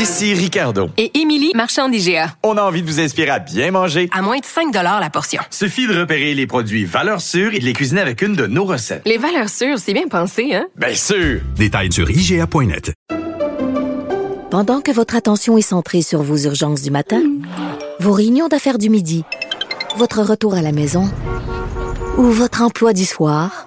Ici Ricardo. Et Émilie, marchand d'IGA. On a envie de vous inspirer à bien manger. À moins de 5 la portion. Suffit de repérer les produits valeurs sûres et de les cuisiner avec une de nos recettes. Les valeurs sûres, c'est bien pensé, hein? Bien sûr! Détails sur IGA.net. Pendant que votre attention est centrée sur vos urgences du matin, vos réunions d'affaires du midi, votre retour à la maison ou votre emploi du soir,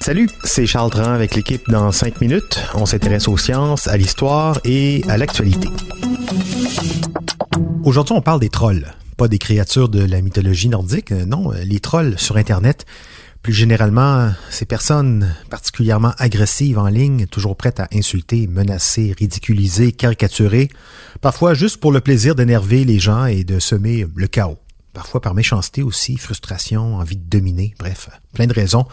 Salut, c'est Charles Dran avec l'équipe dans 5 minutes. On s'intéresse aux sciences, à l'histoire et à l'actualité. Aujourd'hui, on parle des trolls. Pas des créatures de la mythologie nordique, non, les trolls sur Internet. Plus généralement, ces personnes particulièrement agressives en ligne, toujours prêtes à insulter, menacer, ridiculiser, caricaturer, parfois juste pour le plaisir d'énerver les gens et de semer le chaos. Parfois par méchanceté aussi, frustration, envie de dominer, bref, plein de raisons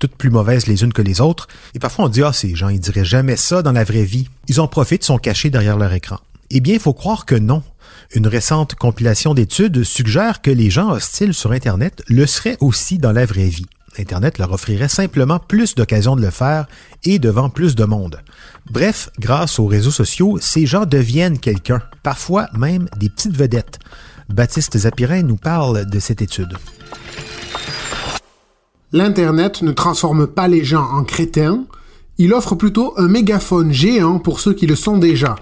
toutes plus mauvaises les unes que les autres. Et parfois on dit, ah, ces gens, ils diraient jamais ça dans la vraie vie. Ils en profitent, sont cachés derrière leur écran. Eh bien, il faut croire que non. Une récente compilation d'études suggère que les gens hostiles sur Internet le seraient aussi dans la vraie vie. Internet leur offrirait simplement plus d'occasions de le faire et devant plus de monde. Bref, grâce aux réseaux sociaux, ces gens deviennent quelqu'un, parfois même des petites vedettes. Baptiste Zapirin nous parle de cette étude. L'Internet ne transforme pas les gens en crétins, il offre plutôt un mégaphone géant pour ceux qui le sont déjà.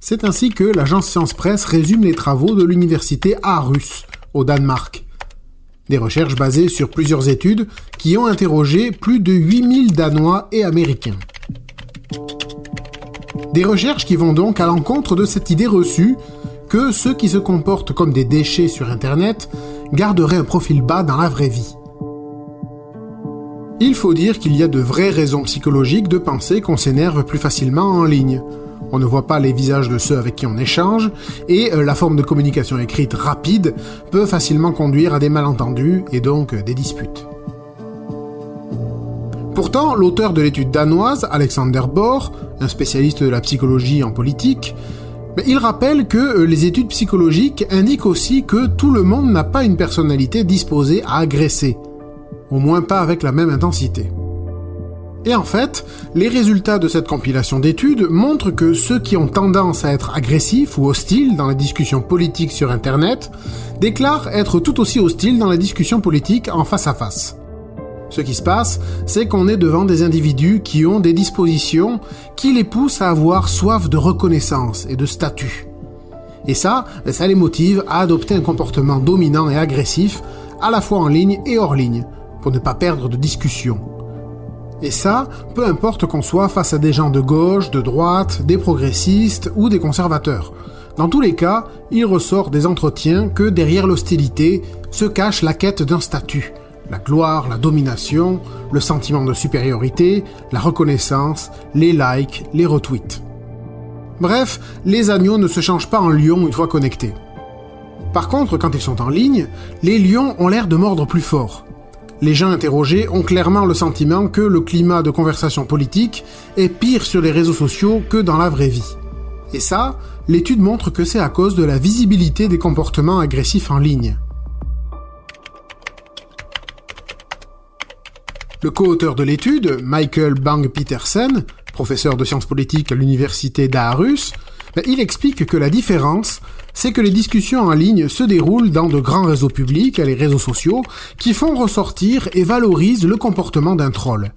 C'est ainsi que l'agence Science Presse résume les travaux de l'université Aarhus, au Danemark. Des recherches basées sur plusieurs études qui ont interrogé plus de 8000 Danois et Américains. Des recherches qui vont donc à l'encontre de cette idée reçue que ceux qui se comportent comme des déchets sur Internet garderaient un profil bas dans la vraie vie. Il faut dire qu'il y a de vraies raisons psychologiques de penser qu'on s'énerve plus facilement en ligne. On ne voit pas les visages de ceux avec qui on échange, et euh, la forme de communication écrite rapide peut facilement conduire à des malentendus et donc euh, des disputes. Pourtant, l'auteur de l'étude danoise, Alexander Bohr, un spécialiste de la psychologie en politique, il rappelle que euh, les études psychologiques indiquent aussi que tout le monde n'a pas une personnalité disposée à agresser, au moins pas avec la même intensité. Et en fait, les résultats de cette compilation d'études montrent que ceux qui ont tendance à être agressifs ou hostiles dans la discussion politique sur Internet déclarent être tout aussi hostiles dans la discussion politique en face à face. Ce qui se passe, c'est qu'on est devant des individus qui ont des dispositions qui les poussent à avoir soif de reconnaissance et de statut. Et ça, ça les motive à adopter un comportement dominant et agressif, à la fois en ligne et hors ligne, pour ne pas perdre de discussion. Et ça, peu importe qu'on soit face à des gens de gauche, de droite, des progressistes ou des conservateurs. Dans tous les cas, il ressort des entretiens que derrière l'hostilité se cache la quête d'un statut. La gloire, la domination, le sentiment de supériorité, la reconnaissance, les likes, les retweets. Bref, les agneaux ne se changent pas en lions une fois connectés. Par contre, quand ils sont en ligne, les lions ont l'air de mordre plus fort. Les gens interrogés ont clairement le sentiment que le climat de conversation politique est pire sur les réseaux sociaux que dans la vraie vie. Et ça, l'étude montre que c'est à cause de la visibilité des comportements agressifs en ligne. Le co-auteur de l'étude, Michael Bang Petersen, professeur de sciences politiques à l'université d'Aarhus, ben, il explique que la différence, c'est que les discussions en ligne se déroulent dans de grands réseaux publics, les réseaux sociaux, qui font ressortir et valorisent le comportement d'un troll.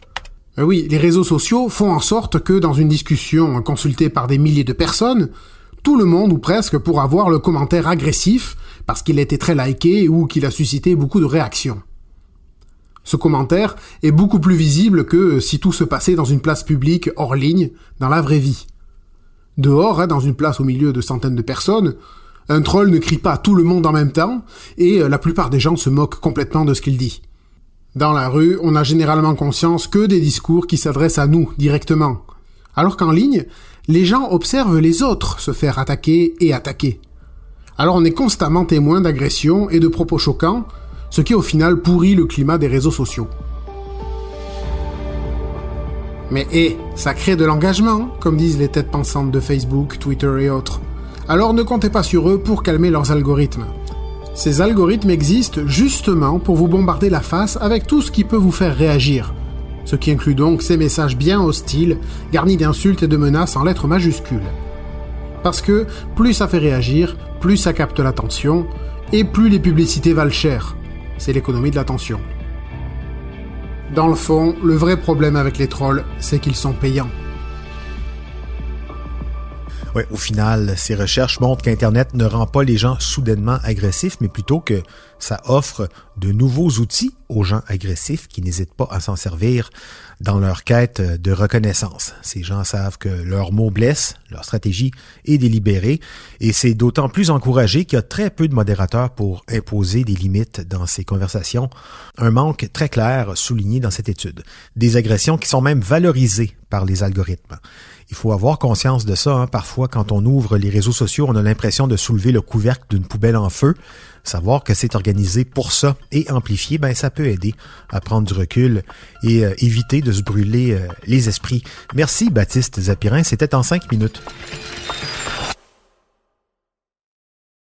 Euh, oui, les réseaux sociaux font en sorte que dans une discussion consultée par des milliers de personnes, tout le monde ou presque pourra voir le commentaire agressif, parce qu'il a été très liké ou qu'il a suscité beaucoup de réactions. Ce commentaire est beaucoup plus visible que si tout se passait dans une place publique hors ligne, dans la vraie vie. Dehors, hein, dans une place au milieu de centaines de personnes, un troll ne crie pas à tout le monde en même temps, et euh, la plupart des gens se moquent complètement de ce qu'il dit. Dans la rue, on a généralement conscience que des discours qui s'adressent à nous directement, alors qu'en ligne, les gens observent les autres se faire attaquer et attaquer. Alors on est constamment témoin d'agressions et de propos choquants, ce qui au final pourrit le climat des réseaux sociaux. Mais hé, ça crée de l'engagement, comme disent les têtes pensantes de Facebook, Twitter et autres. Alors ne comptez pas sur eux pour calmer leurs algorithmes. Ces algorithmes existent justement pour vous bombarder la face avec tout ce qui peut vous faire réagir. Ce qui inclut donc ces messages bien hostiles, garnis d'insultes et de menaces en lettres majuscules. Parce que plus ça fait réagir, plus ça capte l'attention, et plus les publicités valent cher. C'est l'économie de l'attention. Dans le fond, le vrai problème avec les trolls, c'est qu'ils sont payants. Ouais, au final, ces recherches montrent qu'Internet ne rend pas les gens soudainement agressifs, mais plutôt que ça offre de nouveaux outils aux gens agressifs qui n'hésitent pas à s'en servir dans leur quête de reconnaissance. Ces gens savent que leurs mots blessent, leur stratégie est délibérée, et c'est d'autant plus encouragé qu'il y a très peu de modérateurs pour imposer des limites dans ces conversations. Un manque très clair souligné dans cette étude. Des agressions qui sont même valorisées par les algorithmes. Il faut avoir conscience de ça. Hein. Parfois, quand on ouvre les réseaux sociaux, on a l'impression de soulever le couvercle d'une poubelle en feu. Savoir que c'est organisé pour ça et amplifié, ben ça peut aider à prendre du recul et euh, éviter de se brûler euh, les esprits. Merci Baptiste Zapirin, c'était en cinq minutes.